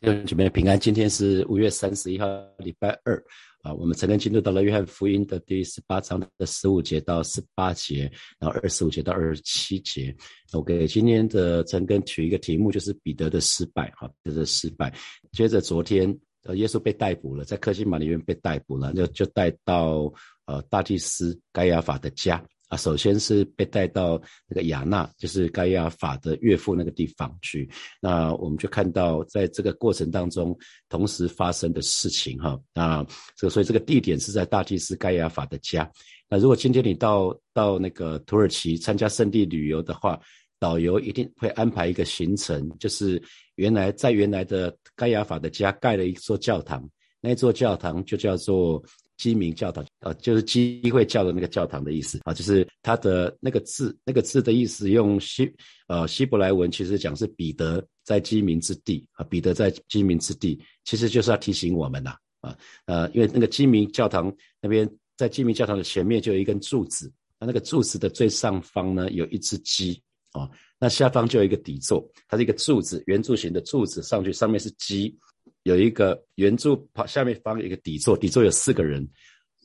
弟兄姐妹平安，今天是五月三十一号，礼拜二啊。我们才能进入到了约翰福音的第十八章的十五节到十八节，然后二十五节到二十七节。我给今天的陈根取一个题目，就是彼得的失败，哈，就是失败。接着昨天，呃，耶稣被逮捕了，在克西马里面被逮捕了，就就带到呃大祭司该亚法的家。啊，首先是被带到那个亚纳，就是盖亚法的岳父那个地方去。那我们就看到，在这个过程当中，同时发生的事情哈。那这个，所以这个地点是在大祭司盖亚法的家。那如果今天你到到那个土耳其参加圣地旅游的话，导游一定会安排一个行程，就是原来在原来的盖亚法的家盖了一座教堂，那座教堂就叫做。基民教堂啊，就是机会教的那个教堂的意思啊，就是它的那个字，那个字的意思用希呃希伯来文，其实讲是彼得在基民之地啊，彼得在基民之地，其实就是要提醒我们呐啊呃，因为那个基民教堂那边在基民教堂的前面就有一根柱子，那那个柱子的最上方呢有一只鸡啊，那下方就有一个底座，它是一个柱子，圆柱形的柱子上去，上面是鸡。有一个圆柱旁下面放一个底座，底座有四个人，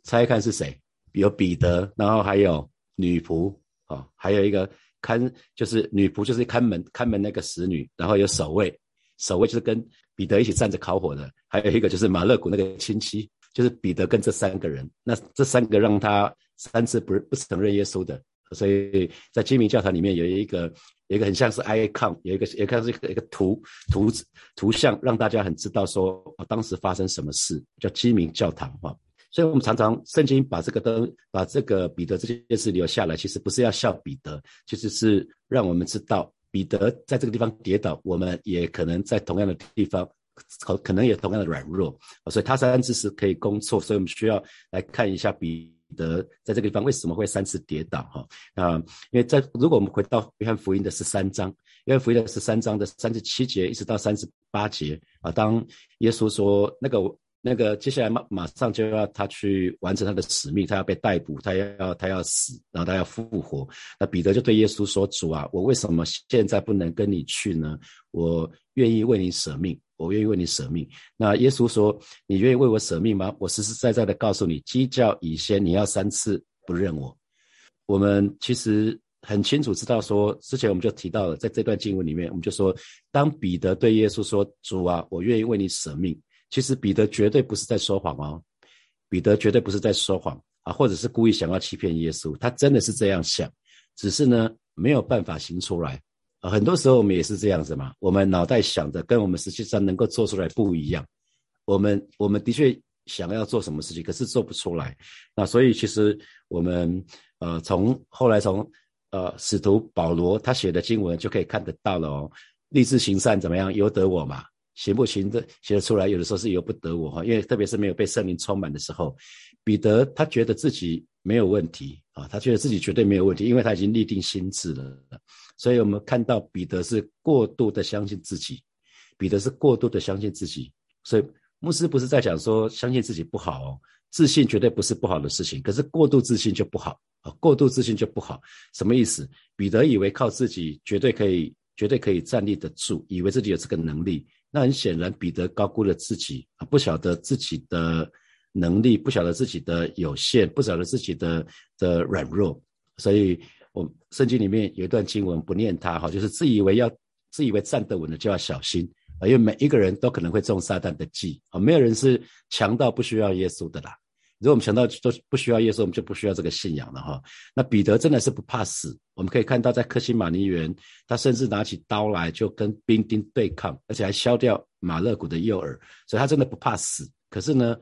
猜一看是谁？有彼得，然后还有女仆啊，还有一个看就是女仆，就是看门看门那个使女，然后有守卫，守卫就是跟彼得一起站着烤火的，还有一个就是马勒古那个亲戚，就是彼得跟这三个人，那这三个让他三次不不承认耶稣的，所以在基民教堂里面有一个。有一个很像是 iacon 有一个也看是一个一个图图图像，让大家很知道说当时发生什么事，叫基民教堂哈。所以我们常常圣经把这个灯，把这个彼得这件事留下来，其实不是要笑彼得，其实是让我们知道彼得在这个地方跌倒，我们也可能在同样的地方，可可能也同样的软弱所以他三次是可以攻错，所以我们需要来看一下彼。彼得在这个地方为什么会三次跌倒？哈啊，因为在如果我们回到约翰福音的十三章，约翰福音的十三章的三十七节一直到三十八节啊，当耶稣说那个那个接下来马马上就要他去完成他的使命，他要被逮捕，他要他要死，然后他要复活。那彼得就对耶稣说：“主啊，我为什么现在不能跟你去呢？我愿意为你舍命。”我愿意为你舍命。那耶稣说：“你愿意为我舍命吗？”我实实在在的告诉你，鸡叫以先，你要三次不认我。我们其实很清楚知道，说之前我们就提到了，在这段经文里面，我们就说，当彼得对耶稣说：“主啊，我愿意为你舍命。”其实彼得绝对不是在说谎哦，彼得绝对不是在说谎啊，或者是故意想要欺骗耶稣，他真的是这样想，只是呢没有办法行出来。很多时候我们也是这样子嘛，我们脑袋想的跟我们实际上能够做出来不一样。我们我们的确想要做什么事情，可是做不出来。那所以其实我们呃从后来从呃使徒保罗他写的经文就可以看得到了哦，立志行善怎么样由得我嘛，行不行的写得出来，有的时候是由不得我哈，因为特别是没有被圣灵充满的时候，彼得他觉得自己没有问题啊，他觉得自己绝对没有问题，因为他已经立定心智了。所以我们看到彼得是过度的相信自己，彼得是过度的相信自己。所以牧师不是在讲说相信自己不好哦，自信绝对不是不好的事情，可是过度自信就不好啊，过度自信就不好。什么意思？彼得以为靠自己绝对可以，绝对可以站立得住，以为自己有这个能力。那很显然，彼得高估了自己啊，不晓得自己的能力，不晓得自己的有限，不晓得自己的的软弱，所以。我圣经里面有一段经文，不念它哈，就是自以为要自以为站得稳的就要小心啊，因为每一个人都可能会中撒旦的计啊，没有人是强到不需要耶稣的啦。如果我们强到都不需要耶稣，我们就不需要这个信仰了哈。那彼得真的是不怕死，我们可以看到在克西马尼园，他甚至拿起刀来就跟兵丁对抗，而且还削掉马勒古的右耳，所以他真的不怕死。可是呢，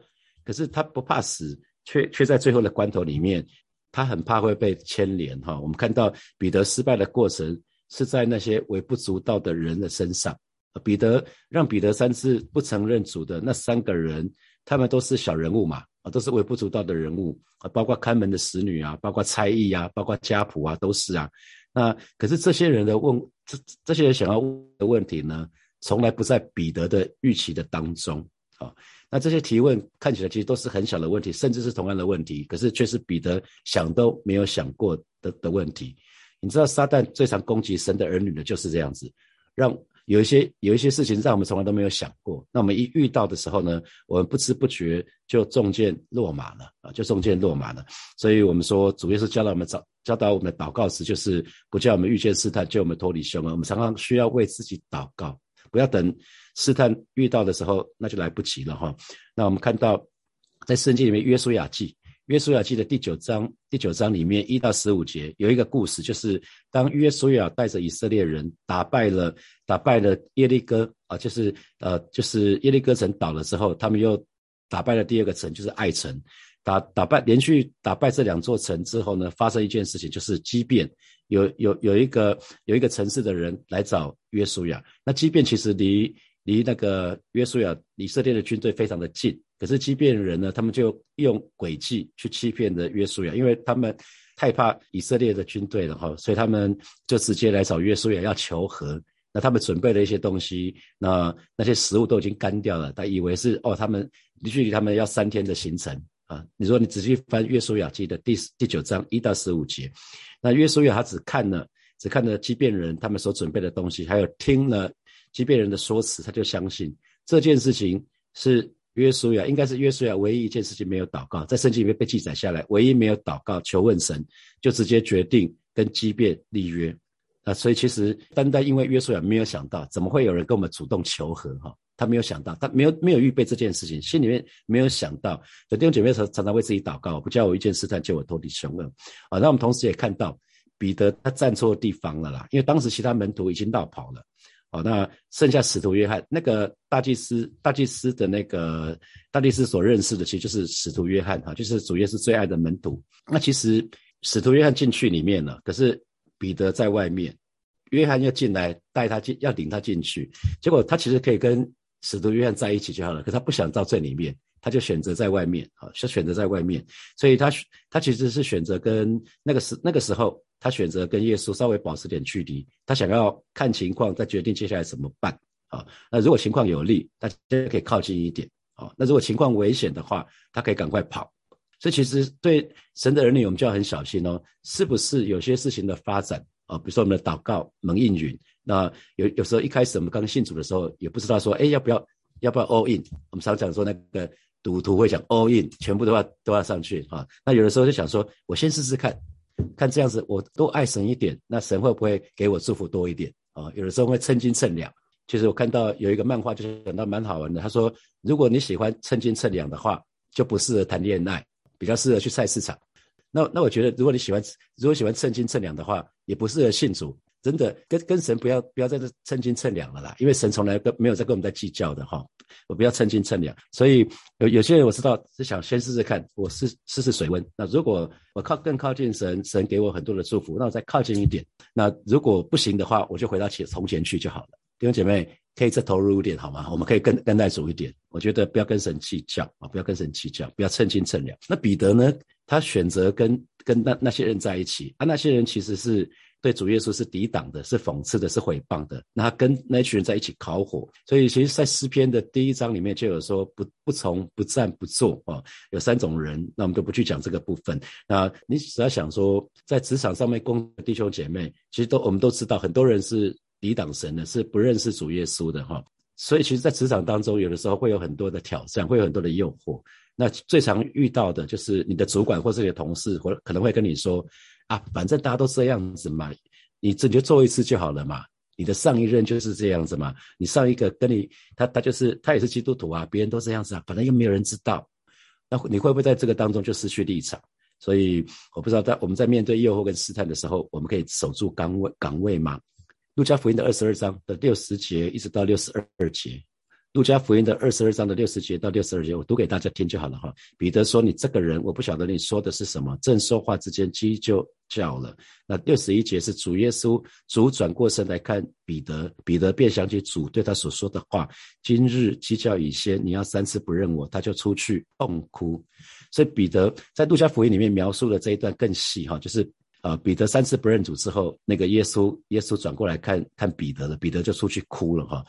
可是他不怕死，却却在最后的关头里面。他很怕会被牵连哈，我们看到彼得失败的过程是在那些微不足道的人的身上。彼得让彼得三次不承认主的那三个人，他们都是小人物嘛，啊，都是微不足道的人物啊，包括看门的使女啊，包括差役啊，包括家仆啊，都是啊。那可是这些人的问，这这些人想要问的问题呢，从来不在彼得的预期的当中啊。那这些提问看起来其实都是很小的问题，甚至是同样的问题，可是却是彼得想都没有想过的的问题。你知道撒旦最常攻击神的儿女的就是这样子，让有一些有一些事情让我们从来都没有想过，那我们一遇到的时候呢，我们不知不觉就中箭落马了啊，就中箭落马了。所以我们说主耶稣教导我们找教导我们的祷告时，就是不叫我们遇见试探，叫我们脱离凶恶。我们常常需要为自己祷告，不要等试探遇到的时候，那就来不及了哈。那我们看到在圣经里面约书亚记。约书亚记的第九章，第九章里面一到十五节有一个故事，就是当约书亚带着以色列人打败了打败了耶利哥啊，就是呃就是耶利哥城倒了之后，他们又打败了第二个城，就是爱城。打打败连续打败这两座城之后呢，发生一件事情，就是畸变，有有有一个有一个城市的人来找约书亚，那畸变其实离离那个约书亚以色列的军队非常的近。可是畸变人呢，他们就用诡计去欺骗的约书亚，因为他们太怕以色列的军队了哈，所以他们就直接来找约书亚要求和。那他们准备了一些东西，那那些食物都已经干掉了，他以为是哦，他们距离他们要三天的行程啊。你说你仔细翻约书亚记的第第九章一到十五节，那约书亚他只看了只看了畸变人他们所准备的东西，还有听了畸变人的说辞，他就相信这件事情是。约书亚应该是约书亚唯一一件事情没有祷告，在圣经里面被记载下来，唯一没有祷告求问神，就直接决定跟畸变立约啊！所以其实单单因为约书亚没有想到，怎么会有人跟我们主动求和哈？他没有想到，他没有没有预备这件事情，心里面没有想到。有弟兄姐妹常常常为自己祷告，不叫我一件试探，救我脱离凶恶啊！那我们同时也看到彼得他站错地方了啦，因为当时其他门徒已经绕跑了。好，那剩下使徒约翰那个大祭司，大祭司的那个大祭司所认识的，其实就是使徒约翰哈，就是主耶稣最爱的门徒。那其实使徒约翰进去里面了，可是彼得在外面，约翰要进来带他进，要领他进去。结果他其实可以跟使徒约翰在一起就好了，可他不想到最里面，他就选择在外面啊，就选择在外面。所以他他其实是选择跟那个时那个时候。他选择跟耶稣稍微保持点距离，他想要看情况再决定接下来怎么办啊？那如果情况有利，大家可以靠近一点啊。那如果情况危险的话，他可以赶快跑。所以其实对神的儿女，我们就要很小心哦。是不是有些事情的发展啊？比如说我们的祷告蒙应允，那有有时候一开始我们刚信主的时候，也不知道说，哎，要不要要不要 all in？我们常讲说那个赌徒会讲 all in，全部都要都要上去啊。那有的时候就想说，我先试试看。看这样子，我都爱神一点，那神会不会给我祝福多一点啊？有的时候会称斤称两。其实我看到有一个漫画，就是讲到蛮好玩的。他说，如果你喜欢称斤称两的话，就不适合谈恋爱，比较适合去菜市场。那那我觉得，如果你喜欢，如果喜欢称斤称两的话，也不适合信主。真的跟跟神不要不要在这称斤称两了啦，因为神从来跟没有在跟我们在计较的哈。我不要称斤称两，所以有有些人我知道是想先试试看，我试试试水温。那如果我靠更靠近神，神给我很多的祝福，那我再靠近一点。那如果不行的话，我就回到前从前去就好了。弟兄姐妹，可以再投入一点好吗？我们可以更更耐主一点。我觉得不要跟神计较啊，不要跟神计较，不要称斤称两。那彼得呢？他选择跟跟那那些人在一起啊，那些人其实是。对主耶稣是抵挡的，是讽刺的，是毁谤的。那他跟那群人在一起烤火，所以其实，在诗篇的第一章里面就有说不不从不站不坐啊，有三种人。那我们都不去讲这个部分。那你只要想说，在职场上面工的弟兄姐妹，其实都我们都知道，很多人是抵挡神的，是不认识主耶稣的哈。所以，其实，在职场当中，有的时候会有很多的挑战，会有很多的诱惑。那最常遇到的就是你的主管或是你的同事，或可能会跟你说。啊，反正大家都这样子嘛，你这就做一次就好了嘛。你的上一任就是这样子嘛，你上一个跟你他他就是他也是基督徒啊，别人都这样子啊，反正又没有人知道，那你会不会在这个当中就失去立场？所以我不知道在我们在面对诱惑跟试探的时候，我们可以守住岗位岗位吗？路加福音的二十二章的六十节一直到六十二节。路加福音的二十二章的六十节到六十二节，我读给大家听就好了哈。彼得说：“你这个人，我不晓得你说的是什么。”正说话之间，鸡就叫了。那六十一节是主耶稣，主转过身来看彼得，彼得便想起主对他所说的话：“今日鸡叫已先，你要三次不认我。”他就出去痛哭。所以彼得在路加福音里面描述的这一段更细哈，就是呃彼得三次不认主之后，那个耶稣耶稣转过来看看彼得了，彼得就出去哭了哈。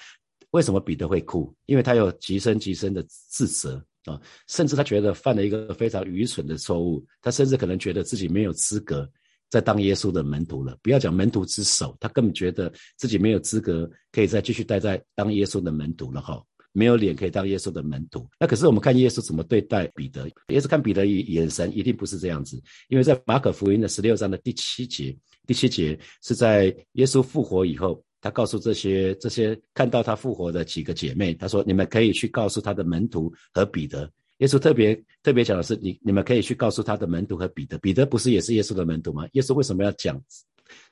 为什么彼得会哭？因为他有极深极深的自责啊，甚至他觉得犯了一个非常愚蠢的错误，他甚至可能觉得自己没有资格再当耶稣的门徒了。不要讲门徒之首，他根本觉得自己没有资格可以再继续待在当耶稣的门徒了哈，没有脸可以当耶稣的门徒。那可是我们看耶稣怎么对待彼得，耶稣看彼得眼神一定不是这样子，因为在马可福音的十六章的第七节，第七节是在耶稣复活以后。他告诉这些这些看到他复活的几个姐妹，他说：“你们可以去告诉他的门徒和彼得。”耶稣特别特别讲的是：“你你们可以去告诉他的门徒和彼得。”彼得不是也是耶稣的门徒吗？耶稣为什么要讲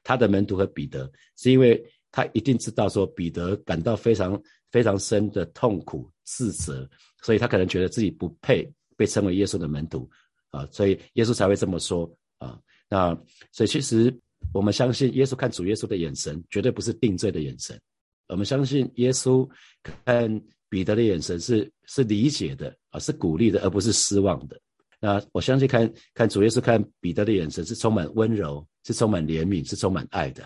他的门徒和彼得？是因为他一定知道说彼得感到非常非常深的痛苦自责，所以他可能觉得自己不配被称为耶稣的门徒啊，所以耶稣才会这么说啊。那所以其实。我们相信耶稣看主耶稣的眼神，绝对不是定罪的眼神。我们相信耶稣看彼得的眼神是是理解的啊，是鼓励的，而不是失望的。那我相信看看主耶稣看彼得的眼神是充满温柔，是充满怜悯，是充满爱的。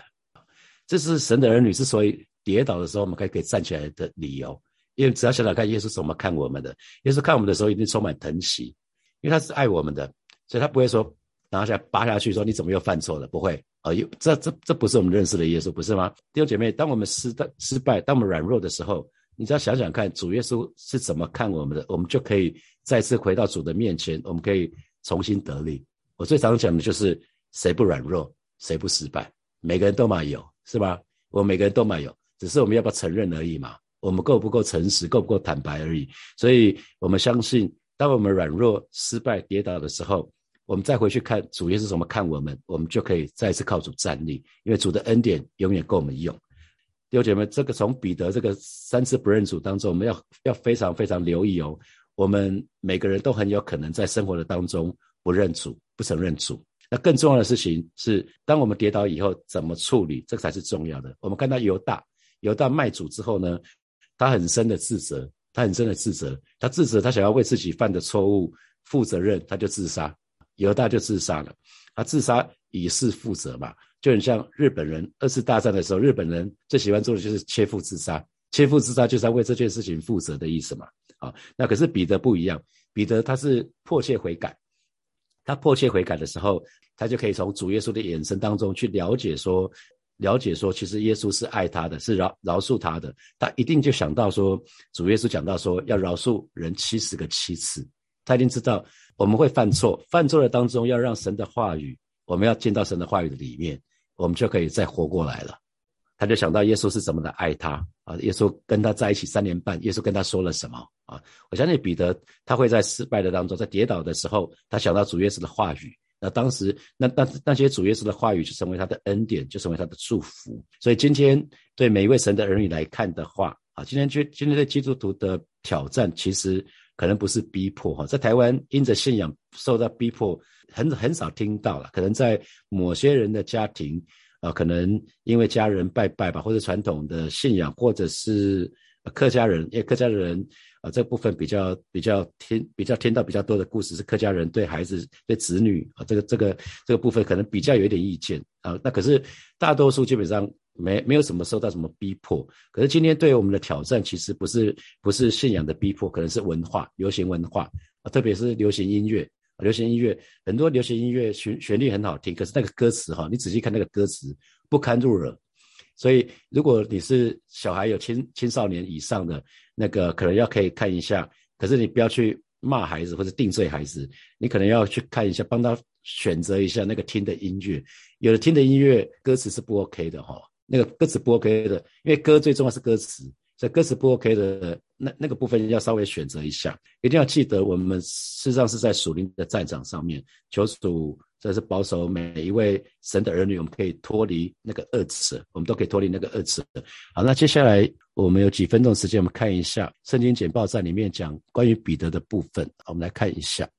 这是神的儿女之所以跌倒的时候，我们可以可以站起来的理由。因为只要想想看，耶稣怎么看我们的？耶稣看我们的时候，一定充满疼惜，因为他是爱我们的，所以他不会说拿下扒下去说你怎么又犯错了？不会。啊，有这这这不是我们认识的耶稣，不是吗？弟兄姐妹，当我们失败、失败，当我们软弱的时候，你只要想想看，主耶稣是怎么看我们的，我们就可以再次回到主的面前，我们可以重新得力。我最常讲的就是，谁不软弱，谁不失败，每个人都嘛有，是吧？我每个人都嘛有，只是我们要不要承认而已嘛。我们够不够诚实，够不够坦白而已。所以，我们相信，当我们软弱、失败、跌倒的时候。我们再回去看主耶稣怎么看我们，我们就可以再次靠主站立，因为主的恩典永远够我们用。弟兄姐妹，这个从彼得这个三次不认主当中，我们要要非常非常留意哦。我们每个人都很有可能在生活的当中不认主、不承认主。那更重要的事情是，当我们跌倒以后怎么处理，这才是重要的。我们看到犹大，犹大卖主之后呢，他很深的自责，他很深的自责，他自责，他想要为自己犯的错误负责任，他就自杀。犹大就自杀了，他自杀以示负责嘛，就很像日本人二次大战的时候，日本人最喜欢做的就是切腹自杀，切腹自杀就是要为这件事情负责的意思嘛。啊，那可是彼得不一样，彼得他是迫切悔改，他迫切悔改的时候，他就可以从主耶稣的眼神当中去了解说，了解说，其实耶稣是爱他的，是饶饶恕他的，他一定就想到说，主耶稣讲到说要饶恕人七十个七次，他一定知道。我们会犯错，犯错的当中要让神的话语，我们要进到神的话语的里面，我们就可以再活过来了。他就想到耶稣是怎么的爱他啊！耶稣跟他在一起三年半，耶稣跟他说了什么啊？我相信彼得他会在失败的当中，在跌倒的时候，他想到主耶稣的话语。那当时那那那些主耶稣的话语就成为他的恩典，就成为他的祝福。所以今天对每一位神的儿女来看的话啊，今天就今天对基督徒的挑战其实。可能不是逼迫哈，在台湾因着信仰受到逼迫，很很少听到了。可能在某些人的家庭，啊，可能因为家人拜拜吧，或者传统的信仰，或者是客家人，因为客家人啊这部分比较比较听比较听到比较多的故事，是客家人对孩子对子女啊这个这个这个部分可能比较有一点意见啊。那可是大多数基本上。没没有什么受到什么逼迫，可是今天对于我们的挑战其实不是不是信仰的逼迫，可能是文化流行文化啊，特别是流行音乐，流行音乐很多流行音乐旋旋律很好听，可是那个歌词哈，你仔细看那个歌词不堪入耳，所以如果你是小孩有青青少年以上的那个，可能要可以看一下，可是你不要去骂孩子或者定罪孩子，你可能要去看一下，帮他选择一下那个听的音乐，有的听的音乐歌词是不 OK 的哈。那个歌词不 OK 的，因为歌最重要是歌词，所以歌词不 OK 的那那个部分要稍微选择一下，一定要记得我们事实上是在属灵的战场上面，求主这是保守每一位神的儿女，我们可以脱离那个恶词，我们都可以脱离那个恶词。好，那接下来我们有几分钟时间，我们看一下圣经简报在里面讲关于彼得的部分，我们来看一下，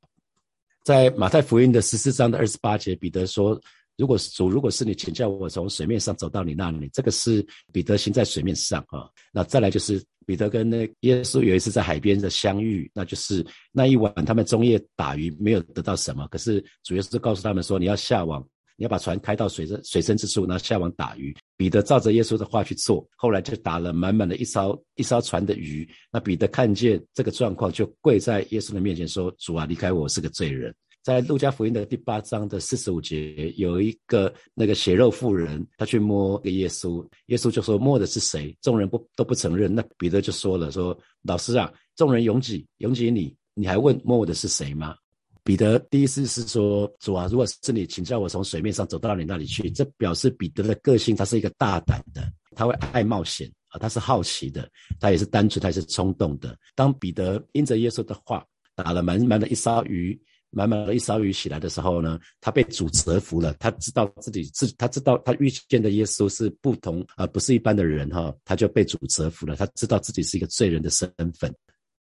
在马太福音的十四章的二十八节，彼得说。如果主，如果是你，请叫我从水面上走到你那里。这个是彼得行在水面上啊。那再来就是彼得跟那耶稣有一次在海边的相遇，那就是那一晚他们中夜打鱼没有得到什么，可是主耶稣告诉他们说，你要下网，你要把船开到水深水深之处，然后下网打鱼。彼得照着耶稣的话去做，后来就打了满满的一艘一艘船的鱼。那彼得看见这个状况，就跪在耶稣的面前说：主啊，离开我，是个罪人。在路加福音的第八章的四十五节，有一个那个血肉妇人，他去摸个耶稣，耶稣就说摸的是谁？众人不都不承认。那彼得就说了，说老师啊，众人拥挤拥挤你，你还问摸的是谁吗？彼得第一次是说主啊，如果是你，请叫我从水面上走到你那里去。这表示彼得的个性，他是一个大胆的，他会爱冒险啊，他是好奇的，他也是单纯，他也是冲动的。当彼得因着耶稣的话打了满满的一艘鱼，满满的一勺鱼起来的时候呢，他被主折服了。他知道自己是，他知道他遇见的耶稣是不同而，不是一般的人哈，他就被主折服了。他知道自己是一个罪人的身份。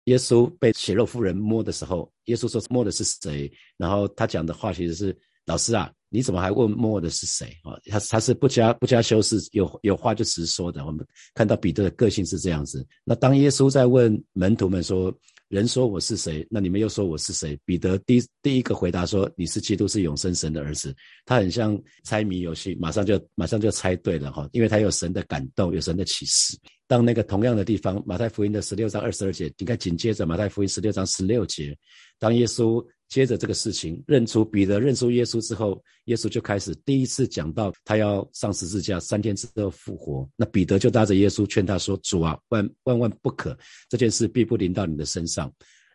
耶稣被血肉妇人摸的时候，耶稣说摸的是谁？然后他讲的话其实是：老师啊，你怎么还问摸的是谁？啊，他他是不加不加修饰，有有话就直说的。我们看到彼得的个性是这样子。那当耶稣在问门徒们说。人说我是谁？那你们又说我是谁？彼得第第一个回答说：“你是基督，是永生神的儿子。”他很像猜谜游戏，马上就马上就猜对了哈，因为他有神的感动，有神的启示。当那个同样的地方，马太福音的十六章二十二节，你看紧接着马太福音十六章十六节，当耶稣。接着这个事情，认出彼得认出耶稣之后，耶稣就开始第一次讲到他要上十字架，三天之后复活。那彼得就拉着耶稣劝他说：“主啊，万万万不可，这件事必不临到你的身上。”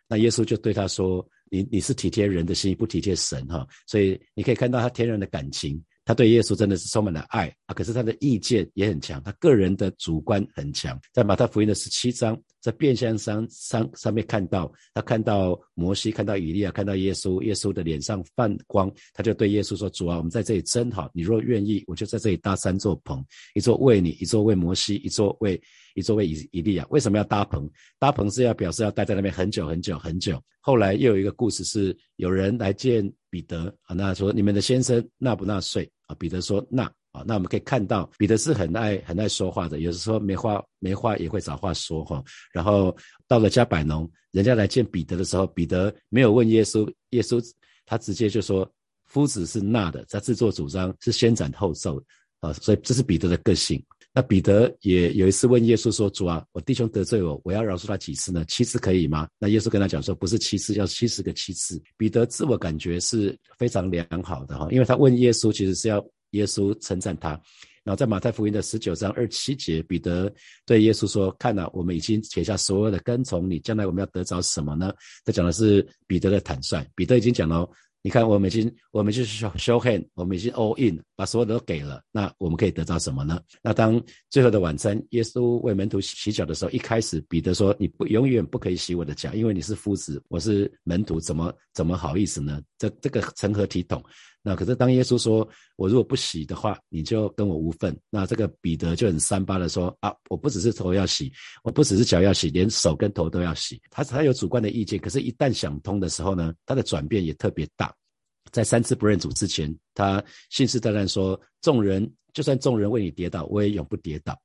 那耶稣就对他说：“你你是体贴人的心，不体贴神哈。”所以你可以看到他天然的感情。他对耶稣真的是充满了爱啊，可是他的意见也很强，他个人的主观很强。在马太福音的十七章，在变相上上上面看到，他看到摩西，看到以利亚，看到耶稣，耶稣的脸上泛光，他就对耶稣说：“主啊，我们在这里真好，你若愿意，我就在这里搭三座棚，一座为你，一座为摩西，一座为一座为以以利亚。为什么要搭棚？搭棚是要表示要待在那边很久很久很久。后来又有一个故事是，有人来见。”彼得啊，那说你们的先生纳不纳税彼得说那啊。那我们可以看到，彼得是很爱很爱说话的，有时候没话没话也会找话说哈。然后到了加百农，人家来见彼得的时候，彼得没有问耶稣，耶稣他直接就说夫子是那的，他自作主张是先斩后奏啊。所以这是彼得的个性。那彼得也有一次问耶稣说：“主啊，我弟兄得罪我，我要饶恕他几次呢？七次可以吗？”那耶稣跟他讲说：“不是七次，要七十个七次。”彼得自我感觉是非常良好的哈，因为他问耶稣其实是要耶稣称赞他。然后在马太福音的十九章二七节，彼得对耶稣说：“看呐，我们已经写下所有的跟从你，将来我们要得着什么呢？”他讲的是彼得的坦率。彼得已经讲了。你看，我们已经，我们就是 show hand，我们已经 all in，把所有的都给了。那我们可以得到什么呢？那当最后的晚餐，耶稣为门徒洗脚的时候，一开始彼得说：“你不永远不可以洗我的脚，因为你是夫子，我是门徒，怎么怎么好意思呢？”这这个成何体统？那可是当耶稣说：“我如果不洗的话，你就跟我无份。”那这个彼得就很三八的说：“啊，我不只是头要洗，我不只是脚要洗，连手跟头都要洗。”他他有主观的意见，可是，一旦想通的时候呢，他的转变也特别大。在三次不认主之前，他信誓旦旦说：“众人就算众人为你跌倒，我也永不跌倒。”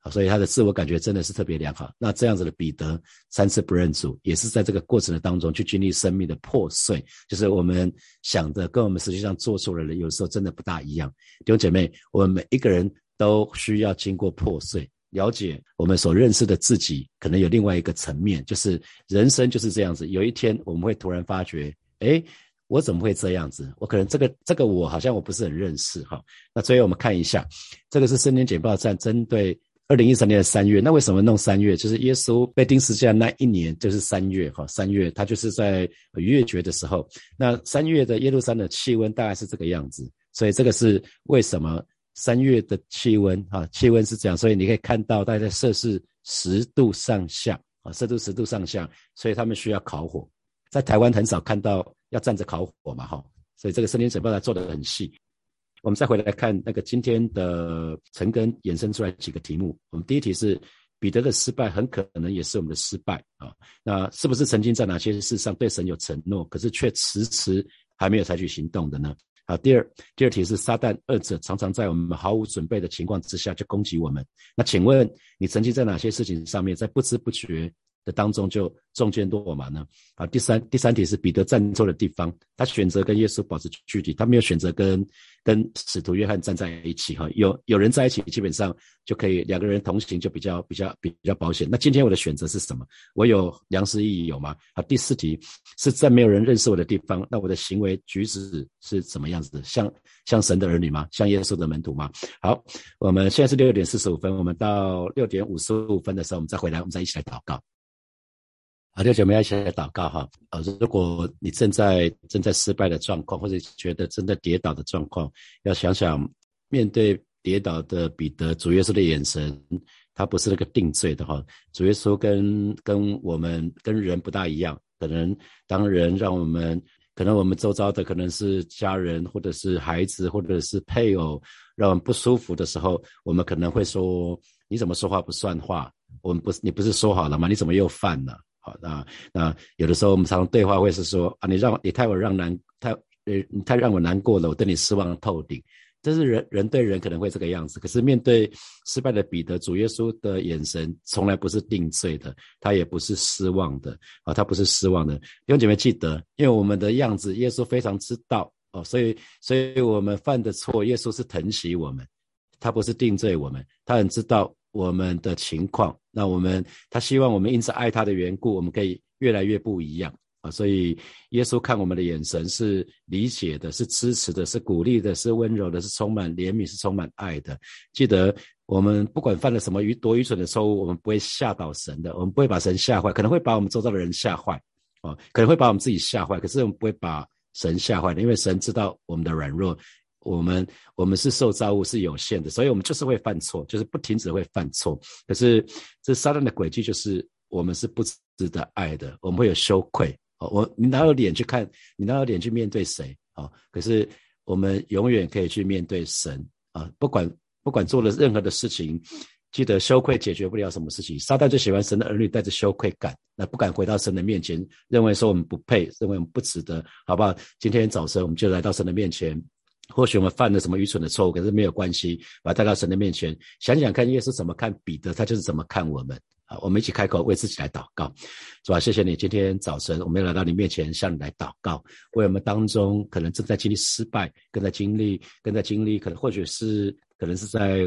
啊，所以他的自我感觉真的是特别良好。那这样子的彼得三次不认主，也是在这个过程的当中去经历生命的破碎。就是我们想的跟我们实际上做出来的，有时候真的不大一样。弟兄姐妹，我们每一个人都需要经过破碎，了解我们所认识的自己，可能有另外一个层面，就是人生就是这样子。有一天我们会突然发觉，哎。我怎么会这样子？我可能这个这个我好像我不是很认识哈。那最后我们看一下，这个是圣经简报站针对二零一三年的三月。那为什么弄三月？就是耶稣被钉十字架那一年就是三月哈。三月他就是在逾越节的时候。那三月的耶路撒冷的气温大概是这个样子，所以这个是为什么三月的气温哈？气温是这样，所以你可以看到大概在摄氏十度上下啊，摄氏十度上下，所以他们需要烤火。在台湾很少看到。要站着烤火嘛，哈，所以这个森林整报它做的很细。我们再回来看那个今天的陈根衍生出来几个题目。我们第一题是彼得的失败，很可能也是我们的失败啊。那是不是曾经在哪些事上对神有承诺，可是却迟迟还没有采取行动的呢？好，第二第二题是撒旦二者常常在我们毫无准备的情况之下就攻击我们。那请问你曾经在哪些事情上面，在不知不觉的当中就中箭落马呢？啊，第三第三题是彼得站错的地方，他选择跟耶稣保持距离，他没有选择跟跟使徒约翰站在一起哈。有有人在一起，基本上就可以两个人同行，就比较比较比较保险。那今天我的选择是什么？我有良师益友吗？好，第四题是在没有人认识我的地方，那我的行为举止是怎么样子的？像像神的儿女吗？像耶稣的门徒吗？好，我们现在是六点四十五分，我们到六点五十五分的时候，我们再回来，我们再一起来祷告。好，六姐妹一起来祷告哈。呃，如果你正在正在失败的状况，或者觉得正在跌倒的状况，要想想面对跌倒的彼得，主耶稣的眼神，他不是那个定罪的哈。主耶稣跟跟我们跟人不大一样，可能当人让我们，可能我们周遭的可能是家人，或者是孩子，或者是配偶，让我们不舒服的时候，我们可能会说：你怎么说话不算话？我们不是你不是说好了吗？你怎么又犯了？好，那那有的时候我们常常对话会是说啊，你让你太我让难太呃你太让我难过了，我对你失望透顶。这是人人对人可能会这个样子，可是面对失败的彼得，主耶稣的眼神从来不是定罪的，他也不是失望的啊，他不是失望的。弟兄姐妹记得，因为我们的样子，耶稣非常知道哦，所以所以我们犯的错，耶稣是疼惜我们，他不是定罪我们，他很知道。我们的情况，那我们他希望我们因此爱他的缘故，我们可以越来越不一样啊！所以耶稣看我们的眼神是理解的，是支持的，是鼓励的，是温柔的，是充满怜悯，是充满爱的。记得我们不管犯了什么愚多愚蠢的错误，我们不会吓倒神的，我们不会把神吓坏，可能会把我们周遭的人吓坏啊，可能会把我们自己吓坏，可是我们不会把神吓坏的，因为神知道我们的软弱。我们我们是受造物是有限的，所以我们就是会犯错，就是不停止会犯错。可是这撒旦的轨迹就是我们是不值得爱的，我们会有羞愧。哦，我你哪有脸去看？你哪有脸去面对谁？啊？可是我们永远可以去面对神啊！不管不管做了任何的事情，记得羞愧解决不了什么事情。撒旦最喜欢神的儿女带着羞愧感，那不敢回到神的面前，认为说我们不配，认为我们不值得，好不好？今天早晨我们就来到神的面前。或许我们犯了什么愚蠢的错误，可是没有关系，把它带到神的面前，想想看耶稣怎么看彼得，他就是怎么看我们啊！我们一起开口为自己来祷告，是吧？谢谢你，今天早晨我们要来到你面前，向你来祷告，为我们当中可能正在经历失败，正在经历，正在经历，可能或许是，可能是在。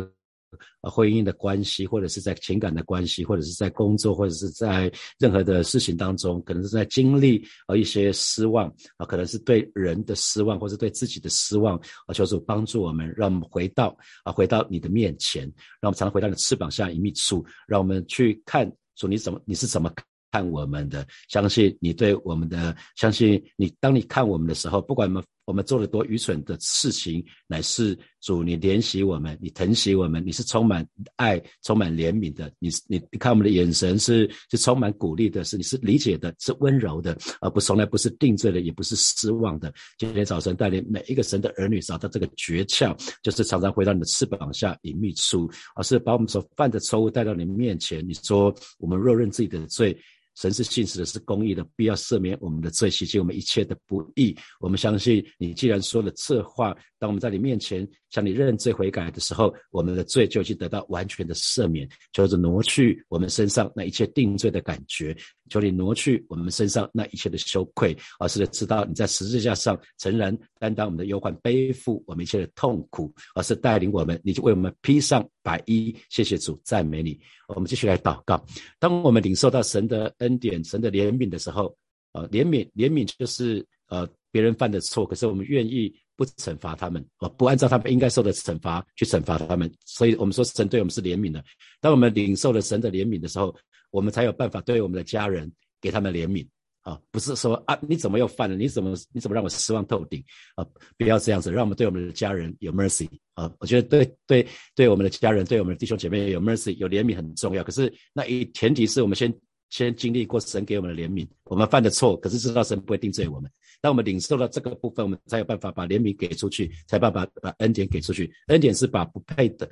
啊，婚姻的关系，或者是在情感的关系，或者是在工作，或者是在任何的事情当中，可能是在经历啊一些失望啊，可能是对人的失望，或是对自己的失望啊，求主帮助我们，让我们回到啊，回到你的面前，让我们常常回到你的翅膀下一密处，让我们去看主你怎么你是怎么看我们的，相信你对我们的，相信你当你看我们的时候，不管我们。我们做了多愚蠢的事情，乃是主你怜惜我们，你疼惜我们，你是充满爱、充满怜悯的。你你你看我们的眼神是是充满鼓励的，是你是理解的，是温柔的，而不从来不是定罪的，也不是失望的。今天早晨带领每一个神的儿女找到这个诀窍，就是常常回到你的翅膀下隐秘处，而是把我们所犯的错误带到你面前。你说我们若认自己的罪。神是信实的，是公义的，必要赦免我们的罪，洗净我们一切的不义。我们相信你，既然说了这话，当我们在你面前向你认罪悔改的时候，我们的罪就已经得到完全的赦免，就是挪去我们身上那一切定罪的感觉。求你挪去我们身上那一切的羞愧，而是知道你在十字架上诚然担当我们的忧患，背负我们一切的痛苦，而是带领我们，你就为我们披上白衣。谢谢主，赞美你。我们继续来祷告。当我们领受到神的恩典、神的怜悯的时候，呃，怜悯怜悯就是呃别人犯的错，可是我们愿意不惩罚他们，啊，不按照他们应该受的惩罚去惩罚他们。所以我们说神对我们是怜悯的。当我们领受了神的怜悯的时候，我们才有办法对我们的家人给他们怜悯啊，不是说啊你怎么又犯了？你怎么你怎么让我失望透顶啊？不要这样子，让我们对我们的家人有 mercy 啊！我觉得对对对我们的家人，对我们的弟兄姐妹有 mercy 有怜悯很重要。可是那一前提是我们先先经历过神给我们的怜悯，我们犯的错，可是知道神不会定罪我们。当我们领受到这个部分，我们才有办法把怜悯给出去，才办法把恩典给出去。恩典是把不配的。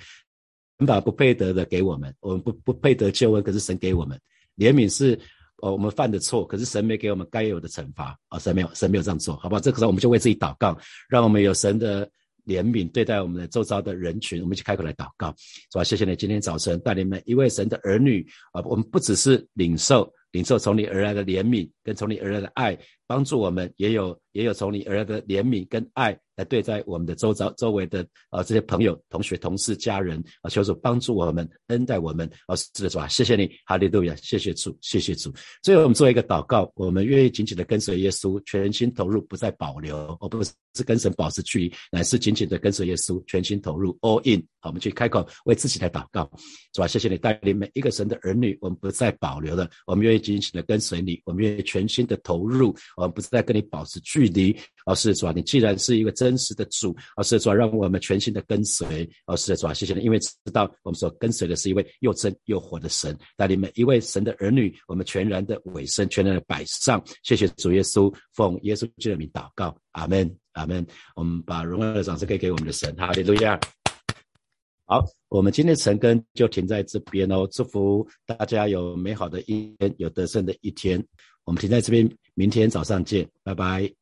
把不配得的给我们，我们不不配得救恩，可是神给我们怜悯是，哦，我们犯的错，可是神没给我们该有的惩罚啊，神没有，神没有这样做，好不好？这个时候我们就为自己祷告，让我们有神的怜悯对待我们的周遭的人群，我们一起开口来祷告，是吧？谢谢你今天早晨带领每一位神的儿女啊，我们不只是领受领受从你而来的怜悯跟从你而来的爱，帮助我们也有也有从你而来的怜悯跟爱来对待我们的周遭周围的啊这些朋友、同学、同事、家人啊，求主帮助我们恩待我们啊，是的，是吧？谢谢你，哈利路亚，谢谢主，谢谢主。最后我们做一个祷告，我们愿意紧紧的跟随耶稣，全心投入，不再保留，而不是是跟神保持距离，乃是紧紧的跟随耶稣，全心投入，all in。好，我们去开口为自己来祷告，是吧？谢谢你带领每一个神的儿女，我们不再保留了，我们愿意紧紧的跟随你，我们愿意去全心的投入，我们不再跟你保持距离。而，是的，主啊，你既然是一个真实的主，而，是的，主啊，让我们全心的跟随。而，是的，主啊，谢谢你，因为知道我们所跟随的是一位又真又活的神，带领每一位神的儿女，我们全然的委身，全然的摆上。谢谢主耶稣，奉耶稣基督的名祷告，阿门，阿门。我们把荣耀的掌声给给我们的神，哈利路亚。好，我们今天晨更就停在这边哦。祝福大家有美好的一天，有得胜的一天。我们停在这边，明天早上见，拜拜。